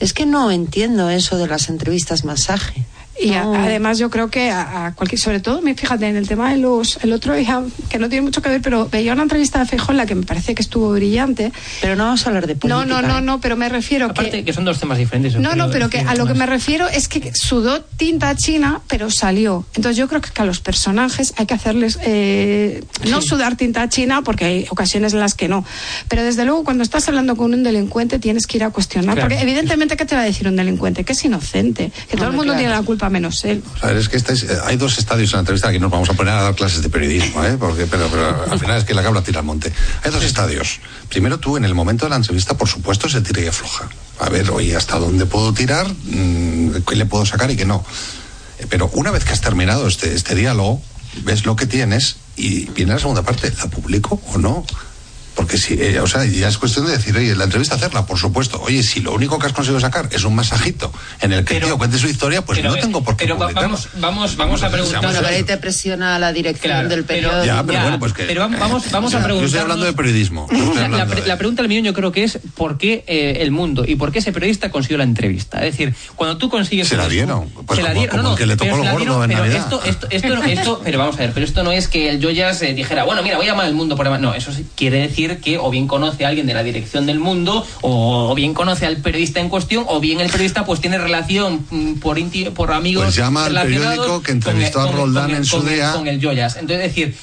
Es que no entiendo eso de las entrevistas masaje. Y además yo creo que a, cualquier, sobre todo, fíjate, en el tema de los, el otro día, que no tiene mucho que ver, pero veía una entrevista de Feijóo en la que me parece que estuvo brillante. Pero no vamos a hablar de política. No, no, no, ¿eh? no, pero me refiero Aparte que... son dos temas diferentes. No, no, pero que a lo que me refiero es que sudó tinta china, pero salió. Entonces yo creo que a los personajes hay que hacerles, eh, no sudar tinta china, porque hay ocasiones en las que no. Pero desde luego cuando estás hablando con un delincuente tienes que ir a cuestionar, porque evidentemente, ¿qué te va a decir un delincuente? Que es inocente, que todo el mundo tiene la culpa menos él. es que eh, hay dos estadios en la entrevista que nos vamos a poner a dar clases de periodismo, ¿eh? Porque, pero, al final es que la cabra tira al monte. Hay dos estadios. Primero tú, en el momento de la entrevista, por supuesto, se tira y afloja. A ver, oye, ¿hasta dónde puedo tirar? Mm, ¿Qué le puedo sacar y qué no? Eh, pero una vez que has terminado este, este diálogo, ves lo que tienes y viene la segunda parte. ¿La publico o no? Porque si, eh, o sea, ya es cuestión de decir, oye, la entrevista hacerla, por supuesto. Oye, si lo único que has conseguido sacar es un masajito en el que el cuente su historia, pues no tengo por qué Pero vamos, vamos, vamos a preguntar. Bueno, ahí te presiona la dirección del periódico. Ya, pero bueno, pues que. Pero vamos, vamos a preguntar. Yo estoy hablando de periodismo. La, pregunta del millón yo creo que es por qué eh, el mundo y por qué ese periodista consiguió la entrevista. Es decir, cuando tú consigues. Se la dieron. Pues se la dieron. no, no, que le tocó el gordo en pero Navidad. Esto, esto, esto, esto, pero vamos a ver, pero esto no es que el Joyas eh, dijera, bueno, mira, voy a llamar al mundo por No, eso quiere decir que o bien conoce a alguien de la dirección del mundo, o, bien conoce al periodista en cuestión, o bien el periodista pues tiene relación mm, por, por amigos. Pues llama al periódico que entrevistó a Roldán en su día. Con el Joyas. Entonces, es decir,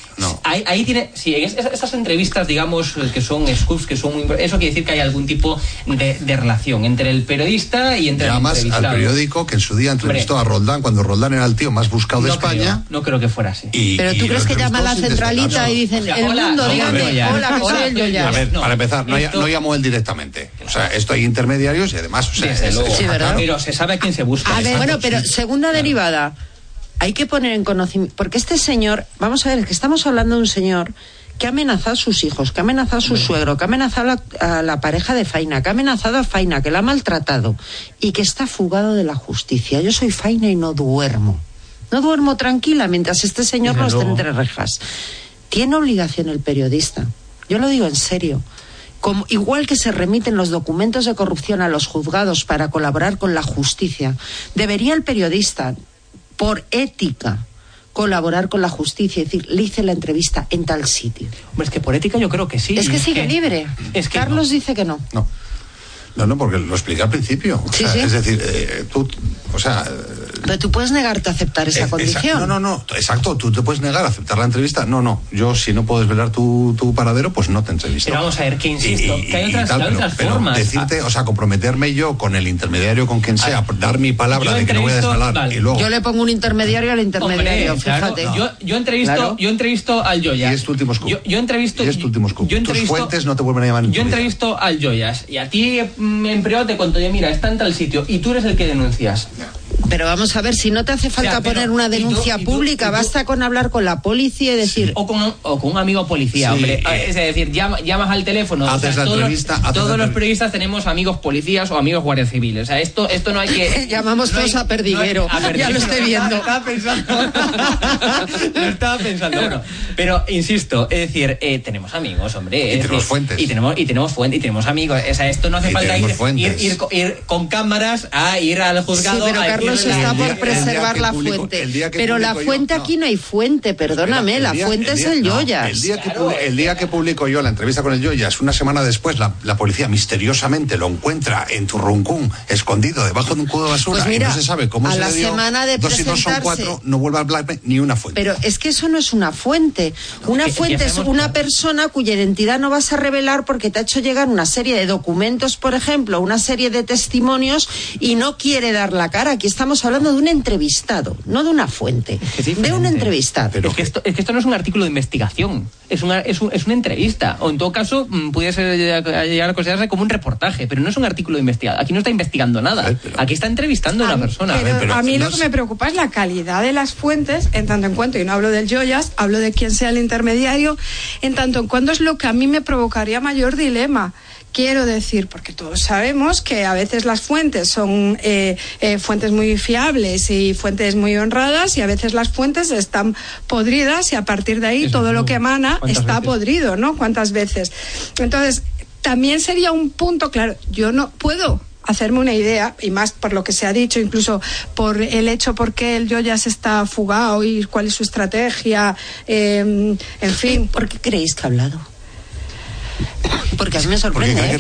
ahí, tiene, sí, esas entrevistas, digamos, que son scoops, que son eso quiere decir que hay algún tipo de, relación entre el periodista y entre Llamas el al periódico que en su día entrevistó a Roldán cuando Roldán era el tío más buscado de España. no creo que fuera así. Pero tú crees que llama a la centralita y dicen, el mundo, dígame, hola, soy el Joyas. A ver, para empezar, no, no, llamó él directamente. O sea, esto hay intermediarios y además, o sea, sí, ¿verdad? Pero se sabe a quién se busca. A ver, bueno, pero segunda derivada hay que poner en conocimiento, porque este señor, vamos a ver, es que estamos hablando de un señor que ha amenazado a sus hijos, que ha amenazado a su suegro, que ha amenazado a la, pareja de Faina, que ha amenazado a Faina, que la ha maltratado y que está fugado de la justicia. Yo soy Faina y no duermo. No duermo tranquila mientras este señor no esté entre rejas. Tiene obligación el periodista. Yo lo digo en serio. Como, igual que se remiten los documentos de corrupción a los juzgados para colaborar con la justicia, debería el periodista por ética colaborar con la justicia, es decir, le hice la entrevista en tal sitio. Hombre, es que por ética yo creo que sí. Es que sigue libre. Es que Carlos dice que no. No. No, no, porque lo expliqué al principio. Es decir, eh, tú, o sea, pero tú puedes negarte a aceptar esa condición. No, no, no, exacto, tú te puedes negar a aceptar la entrevista. No, no, yo si no puedes velar tu, tu paradero, pues no te entrevisto. Pero vamos a ver, que insisto, que hay otras, formas. decirte, o sea, comprometerme yo con el intermediario, con quien sea, dar mi palabra de que no voy a desvelar y luego... Yo le pongo un intermediario al intermediario, fíjate. yo, yo, entrevisto, yo entrevisto al Joyas. Y es tu último scoop. Yo, entrevisto... Y es tu último scoop. Yo entrevisto, Tus fuentes no te vuelven a llamar Yo entrevisto al Joyas y a ti mm, en privado te cuento, mira, está en tal sitio y tú eres el que denuncias. Pero vamos a ver, si no te hace falta poner una denuncia pública, basta con hablar con la policía y decir... O, con, o con un amigo policía, hombre. es decir, llamas al teléfono. Haces la entrevista, todos, los periodistas tenemos amigos policías o amigos guardias civiles. O sea, esto, esto no hay que... Llamamos todos a Perdiguero. Ya lo estoy viendo. estaba pensando. lo estaba pensando. Bueno, pero insisto, es decir, eh, tenemos amigos, hombre. Y tenemos fuentes. Y tenemos, y tenemos fuentes, y tenemos amigos. O sea, esto no hace falta ir, ir, ir, con cámaras a ir al juzgado está por preservar la fuente. Pero la fuente aquí no hay fuente, perdóname, la fuente es el Yoyas. El día, que, el día que publico yo la entrevista con el Yoyas, una semana después, la, policía misteriosamente lo encuentra en Turruncún, escondido debajo de un cubo de basura, pues y no se sabe cómo a se la le dio. semana de dos y dos son cuatro, no vuelve a hablarme ni una fuente. Pero es que eso no es una fuente. una fuente es una persona cuya identidad no vas a revelar porque te ha hecho llegar una serie de documentos, por ejemplo, una serie de testimonios y no quiere dar la cara. Aquí estamos hablando de un entrevistado, no de una fuente, de un entrevistado. Pero es, que esto, es que esto no es un artículo de investigación, es una, es, es una entrevista, o en todo caso mm, puede ser, llegar a considerarse como un reportaje, pero no es un artículo de investigación. Aquí no está investigando nada, aquí está entrevistando a una persona. a mí lo que me preocupa es la calidad de las fuentes, en tanto en cuanto, y no hablo del Joyas, hablo de quién sea el intermediario, en tanto en cuanto es lo que a mí me provocaría mayor dilema. Quiero decir, porque todos sabemos que a veces las fuentes son eh, eh, fuentes muy fiables y fuentes muy honradas y a veces las fuentes están podridas y a partir de ahí todo lo que emana está podrido, ¿no? ¿Cuántas veces? Entonces, también sería un punto, claro, yo no puedo hacerme una idea, y más por lo que se ha dicho, incluso por el hecho por qué el ya se está fugado y cuál es su estrategia, eh, en fin. ¿Por qué creéis que ha hablado? Porque a mí me sorprende.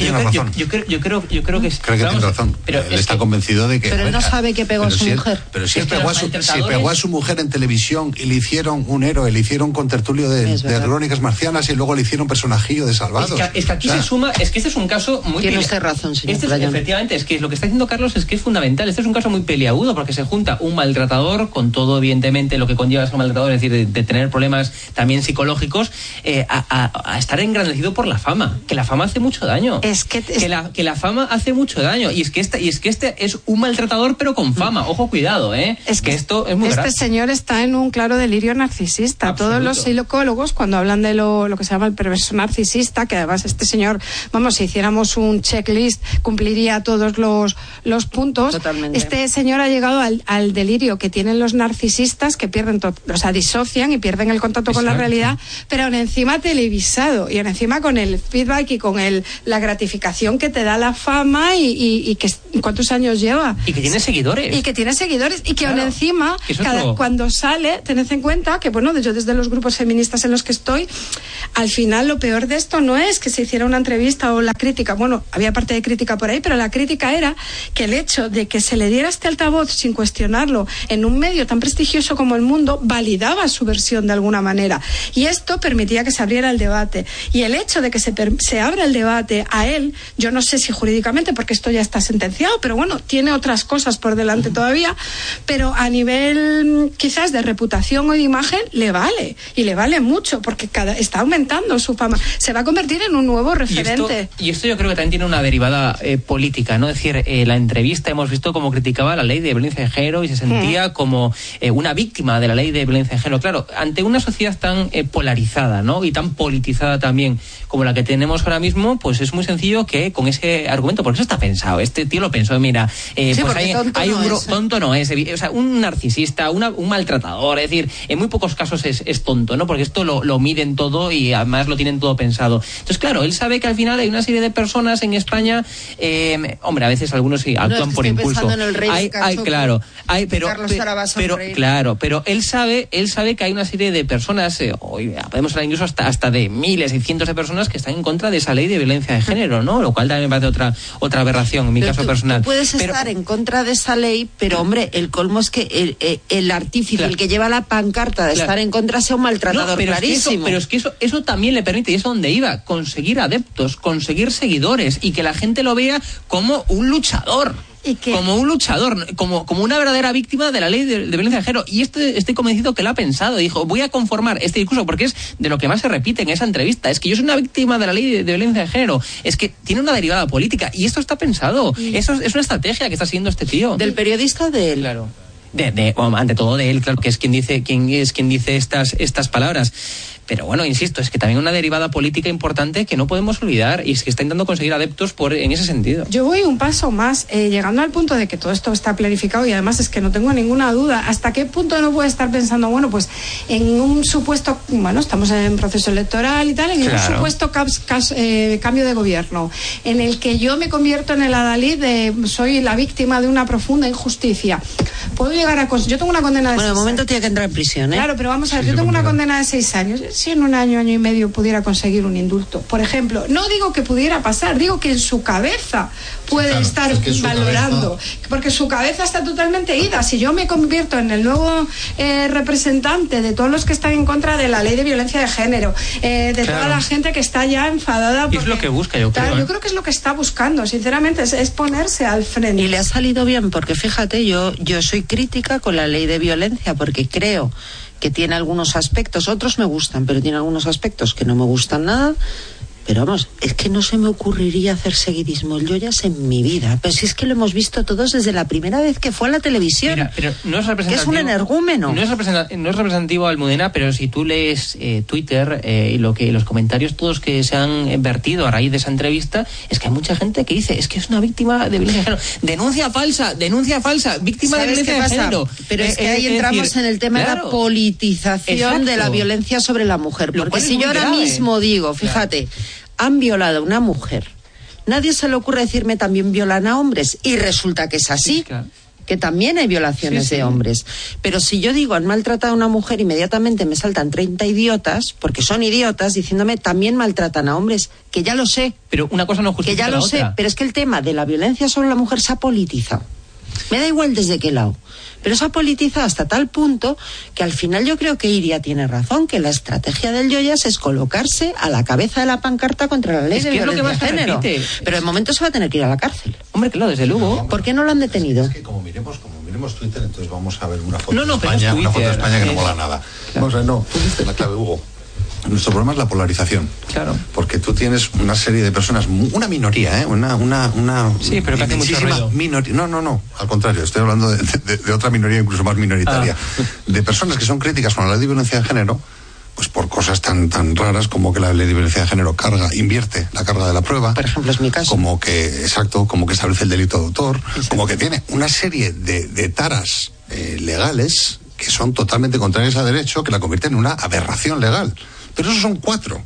Yo, creo, que tiene razón. Pero él está convencido de que. Pero él no sabe que pegó a su mujer. pero si, pegó a su, si pegó a su mujer en televisión y le hicieron un héroe, le hicieron con tertulio de, de crónicas marcianas y luego le hicieron personajillo de salvados. Es que, aquí se suma, es que este es un caso muy. Tiene usted razón, señor. Este efectivamente, es que lo que está diciendo Carlos es que es fundamental. Este es un caso muy peliagudo porque se junta un maltratador con todo, evidentemente, lo que conlleva ser maltratador, es decir, de, tener problemas también psicológicos, eh, a, a estar engrandecido por la fama. Que la fama hace mucho daño. Es que, que, la, que la fama hace mucho daño. Y es que este, y es que este es un maltratador, pero con fama. Ojo, cuidado, ¿eh? Es que esto es muy Este señor está en un claro delirio narcisista. Todos los psicólogos, cuando hablan de lo, lo que se llama el perverso narcisista, que además este señor, vamos, si hiciéramos un checklist, cumpliría todos los, los puntos. Totalmente. Este señor ha llegado al, al delirio que tienen los narcisistas, que pierden, o sea, disocian y pierden el contacto con la realidad, pero aún encima televisado y aún encima con el feedback y con el, la gratificación que te da la fama y, que cuántos años lleva. Y que tiene seguidores. Y que tiene seguidores y que aún encima, cuando sale, tened en cuenta que, bueno, yo desde los grupos feministas en los que estoy, al final lo peor de esto no es que se hiciera una entrevista o la crítica, bueno, había parte de crítica por ahí, pero la crítica era que el hecho de que se le diera este altavoz sin cuestionarlo en un medio tan prestigioso como el mundo validaba su versión de alguna manera. Y esto permitía que se abriera el debate. Y el hecho de que se, se abra el debate a él, yo no sé si jurídicamente, porque esto ya está sentenciado, pero bueno, tiene otras cosas por delante todavía, pero a nivel quizás de reputación o de imagen, le vale. Y le vale mucho, porque cada, está aumentando su fama. Se va a convertir en un nuevo referente. Y esto, yo creo que también tiene una derivada eh, política, ¿no? Es decir, eh, la entrevista hemos visto cómo criticaba la ley de violencia de género y se sentía mm. como eh, una víctima de la ley de violencia de género. Claro, ante una sociedad tan polarizada, ¿no? Y tan politizada también como la que tenemos ahora mismo, pues es muy sencillo que con ese argumento, porque eso está pensado, este tío lo pensó, mira, pues hay, un no tonto no es, o sea, un narcisista, un maltratador, es decir, en muy pocos casos es, tonto, ¿no? Porque esto lo, lo miden todo y además lo tienen todo pensado. Entonces, claro, él sabe que al final hay una serie de personas en España, eh, hombre, a veces algunos sí actúan por impulso. hay, claro, hay, pero, pero, claro, pero él sabe, él sabe que hay una serie de personas, eh, hoy podemos hablar incluso hasta, hasta de miles y cientos de personas que están en contra de esa ley de violencia de género, ¿no? Lo cual también me parece otra, otra aberración en mi caso personal. Tú puedes estar en contra de esa ley, pero hombre, el colmo es que el, el, el artífice, el que lleva la pancarta de estar en contra sea un maltratador pero clarísimo. Es eso, pero es que eso, eso también le permite, y es donde iba, conseguir adeptos, conseguir seguidores y que la gente lo vea como un luchador. Como un luchador, como, como una verdadera víctima de la ley de, violencia de género. Y este, estoy convencido que lo ha pensado. Dijo, voy a conformar este discurso porque es de lo que más se repite en esa entrevista. Es que yo soy una víctima de la ley de, violencia de género. Es que tiene una derivada política. Y esto está pensado. Eso es, es, una estrategia que está siguiendo este tío. Del periodista de Claro de, de ante todo de él, claro, que es quien dice, quien es quien dice estas, estas palabras. Pero bueno, insisto, es que también una derivada política importante que no podemos olvidar y es que está intentando conseguir adeptos por, en ese sentido. Yo voy un paso más, eh, llegando al punto de que todo esto está planificado y además es que no tengo ninguna duda. ¿Hasta qué punto no puede estar pensando, bueno, pues en un supuesto, bueno, estamos en proceso electoral y tal, en un supuesto eh, cambio de gobierno, en el que yo me convierto en el adalid de soy la víctima de una profunda injusticia? Puedo llegar a. Yo tengo una condena de Bueno, de momento tiene que entrar en prisión, ¿eh? Claro, pero vamos a ver, yo tengo una condena de seis años si en un año, año y medio pudiera conseguir un indulto. Por ejemplo, no digo que pudiera pasar, digo que en su cabeza puede estar valorando, porque su cabeza está totalmente ida. Si yo me convierto en el nuevo eh, representante de todos los que están en contra de la ley de violencia de género, eh, de toda la gente que está ya enfadada. es lo que busca, yo creo. Yo ¿eh? creo que es lo que está buscando, sinceramente, es, ponerse al frente. Y le ha salido bien, porque fíjate, yo, yo soy crítica con la ley de violencia, porque creo que tiene algunos aspectos, otros me gustan, pero tiene algunos aspectos que no me gustan nada. Pero vamos, es que no se me ocurriría hacer seguidismo el Joyas en mi vida. Pero si es que lo hemos visto todos desde la primera vez que fue a la televisión. pero no es representativo. Que es un energúmeno. No es, representativo, no es representativo Almudena, pero si tú lees eh, Twitter eh, y lo que los comentarios todos que se han vertido a raíz de esa entrevista, es que hay mucha gente que dice, es que es una víctima de violencia de género. Denuncia falsa, denuncia falsa, víctima de violencia de género. Pero es eh, que ahí entramos en el tema de la politización de la violencia sobre la mujer. Porque si yo ahora mismo digo, fíjate, han violado a una mujer. Nadie se le ocurre decirme también violan a hombres y resulta que es así. que también hay violaciones de hombres. Pero si yo digo han maltratado a una mujer, inmediatamente me saltan 30 idiotas, porque son idiotas, diciéndome también maltratan a hombres, que ya lo sé. Pero una cosa no justifica Que ya lo sé, pero es que el tema de la violencia sobre la mujer se ha politizado. Me da igual desde qué lado. Pero se ha politizado hasta tal punto que al final yo creo que Iria tiene razón, que la estrategia del Yoyas es colocarse a la cabeza de la pancarta contra la ley de violencia de género. Pero de momento se va a tener que ir a la cárcel. Hombre, claro, desde luego. ¿Por qué no lo han detenido? Es que como miremos, como miremos Twitter, entonces vamos a ver una foto de España, una foto de España que no mola nada. Vamos a ver, no, tú diste la clave, Hugo. Nuestro problema es la polarización. Claro. Porque tú tienes una serie de personas, una minoría, ¿eh? Una, una, una sí, pero que hace mucho minoría. No, no, no. Al contrario, estoy hablando de, otra minoría incluso más minoritaria. Ah. De personas que son críticas con la ley de violencia de género, pues por cosas tan, tan raras como que la ley de violencia de género carga, invierte la carga de la prueba. Por ejemplo, es mi caso. Como que, exacto, como que establece el delito de autor, como que tiene una serie de, de taras eh, legales que son totalmente contrarias a derecho, que la convierten en una aberración legal. Pero esos son cuatro.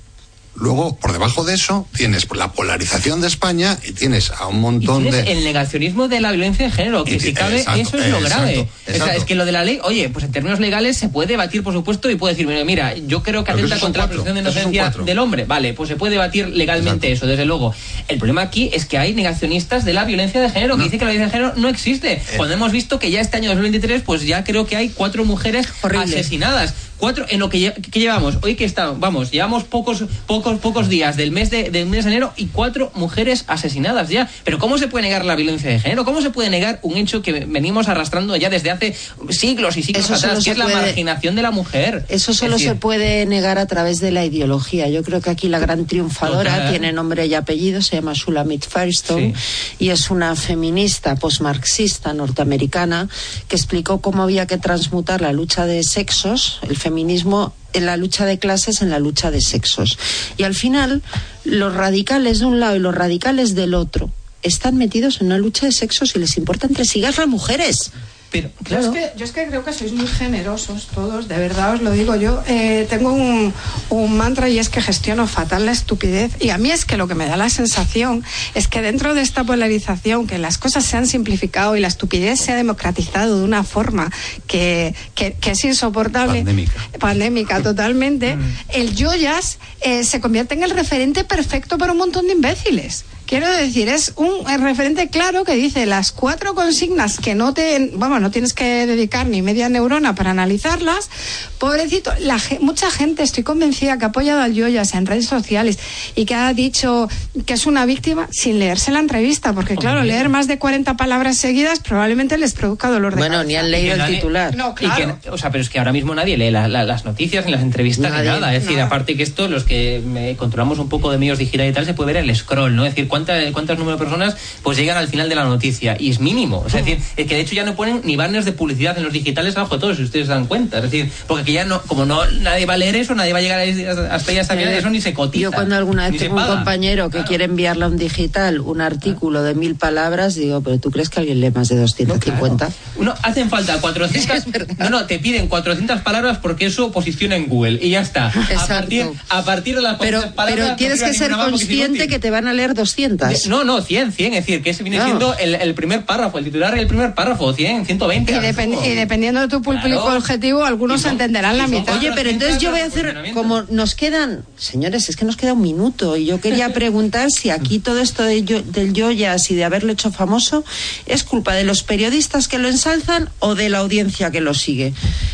Luego, por debajo de eso, tienes la polarización de España y tienes a un montón de. El negacionismo de la violencia de género, que si cabe, eso es lo grave. es que lo de la ley, oye, pues en términos legales se puede debatir, por supuesto, y puede decir, mira, yo creo que atenta contra la presunción de inocencia del hombre. Vale, pues se puede debatir legalmente eso, desde luego. El problema aquí es que hay negacionistas de la violencia de género, que dicen que la violencia de género no existe. Eh. Cuando hemos visto que ya este año 2023, pues ya creo que hay cuatro mujeres asesinadas cuatro en lo que, llevamos hoy que estamos vamos llevamos pocos pocos pocos días del mes de, del mes de enero y cuatro mujeres asesinadas ya. Pero cómo se puede negar la violencia de género cómo se puede negar un hecho que venimos arrastrando ya desde hace siglos y siglos atrás que es la marginación de la mujer eso solo se puede negar a través de la ideología. Yo creo que aquí la gran triunfadora tiene nombre y apellido se llama Shulamit Firestone y es una feminista postmarxista norteamericana que explicó cómo había que transmutar la lucha de sexos el feminismo en la lucha de clases, en la lucha de sexos. Y al final, los radicales de un lado y los radicales del otro están metidos en una lucha de sexos y les importa entre sí las mujeres. Yo, es que, creo que sois muy generosos todos, de verdad os lo digo. Yo eh, tengo un, mantra y es que gestiono fatal la estupidez y a mí es que lo que me da la sensación es que dentro de esta polarización, que las cosas se han simplificado y la estupidez se ha democratizado de una forma que, es insoportable. Pandémica. Pandémica, totalmente. Mm. el yoyas eh, se convierte en el referente perfecto para un montón de imbéciles. Quiero decir, es un referente claro que dice las cuatro consignas que no te, vamos, no tienes que dedicar ni media neurona para analizarlas. Pobrecito, la, mucha gente, estoy convencida, que ha apoyado al Yoyas en redes sociales y que ha dicho que es una víctima sin leerse la entrevista, porque claro, leer más de 40 palabras seguidas probablemente les produzca dolor de bueno, ni han leído el titular. No, claro. o sea, pero es que ahora mismo nadie lee las noticias ni las entrevistas ni nada. Es decir, aparte que esto, los que controlamos un poco de medios digitales y tal, se puede ver el scroll, ¿no? Es decir, cuántas cuántos número de personas pues llegan al final de la noticia y es mínimo. es decir, es que de hecho ya no ponen ni banners de publicidad en los digitales abajo de todo, si ustedes se dan cuenta. Es decir, porque ya no, como no nadie va a leer eso, nadie va a llegar hasta allá hasta eso ni se cotiza. Yo cuando alguna vez tengo un compañero que quiere enviarle a un digital un artículo de mil palabras, digo, pero ¿tú crees que alguien lee más de 250? No, hacen falta 400. no, no, te piden 400 palabras porque eso posiciona en Google y ya está. A partir, a partir de las pero, palabras. Pero tienes que ser consciente que te van a leer 200. No, no, 100, 100. Es decir, que ese viene siendo el, primer párrafo, el titular y el primer párrafo, 100, 120. Y, y dependiendo de tu público objetivo, algunos entenderán la mitad. Oye, pero entonces yo voy a hacer, como nos quedan, señores, es que nos queda un minuto y yo quería preguntar si aquí todo esto de del Joyas y de haberlo hecho famoso es culpa de los periodistas que lo ensalzan o de la audiencia que lo sigue.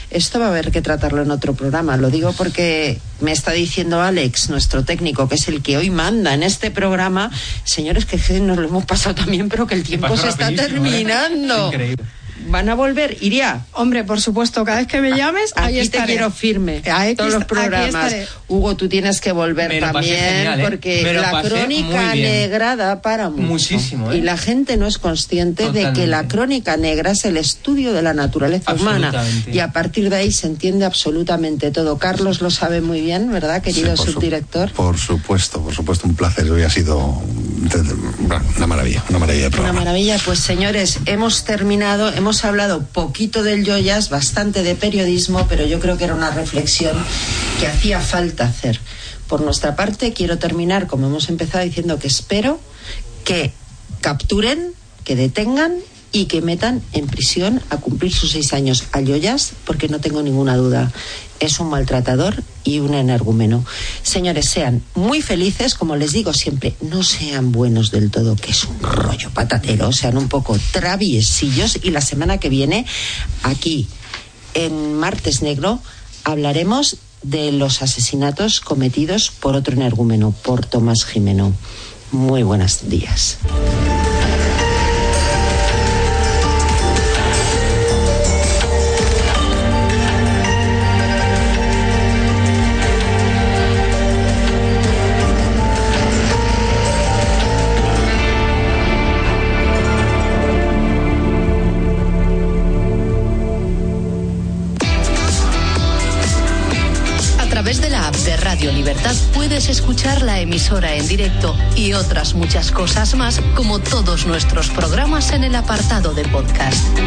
Esto va a haber que tratarlo en otro programa. Lo digo porque me está diciendo Alex, nuestro técnico, que es el que hoy manda en este programa, señores, que nos lo hemos pasado también, pero que el tiempo se está ¿eh? terminando. Increíble van a volver, iría. Hombre, por supuesto, cada vez que me llames, ahí aquí te quiero firme. Ahí todos los programas. Hugo, tú tienes que volver también, ¿eh? porque la crónica negra da para mucho. Muchísimo. Y ¿eh? la gente no es consciente de que la crónica negra es el estudio de la naturaleza humana. Y a partir de ahí se entiende absolutamente todo. Carlos lo sabe muy bien, ¿verdad, querido subdirector? por supuesto, por supuesto, un placer. Hoy ha sido una maravilla, una maravilla de programa. Una maravilla. Pues señores, hemos terminado, hemos hemos hablado poquito del Joyas, bastante de periodismo, pero yo creo que era una reflexión que hacía falta hacer. Por nuestra parte, quiero terminar, como hemos empezado, diciendo que espero que capturen, que detengan y que metan en prisión a cumplir sus seis años a Joyas, porque no tengo ninguna duda es un maltratador y un energúmeno. Señores, sean muy felices, como les digo siempre, no sean buenos del todo, que es un rollo patatero, sean un poco traviesillos y la semana que viene, aquí en Martes Negro, hablaremos de los asesinatos cometidos por otro energúmeno, por Tomás Jimeno. Muy buenos días. Emisora en directo y otras muchas cosas más, como todos nuestros programas en el apartado de podcast.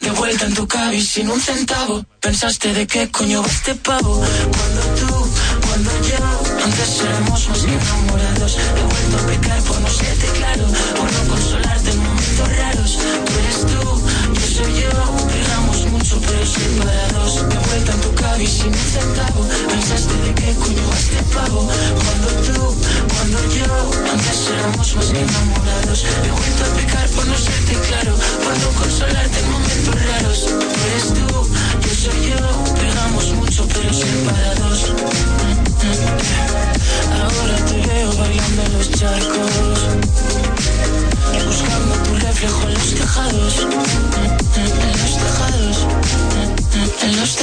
De vuelta en tu cabi sin un centavo. Pensaste de qué coño va este pavo. Cuando tú, cuando yo, antes éramos más que enamorados. He vuelto a pecar por no serte claro. y sin un centavo pensaste de qué coño a este pavo. Cuando tú cuando yo antes éramos más enamorados. He vuelto a pecar por no serte claro por no consolarte en momentos raros. Tú eres tú yo soy yo pegamos mucho pero separados. Ahora te veo bailando en los charcos buscando tu reflejo en los tejados en los tejados. En los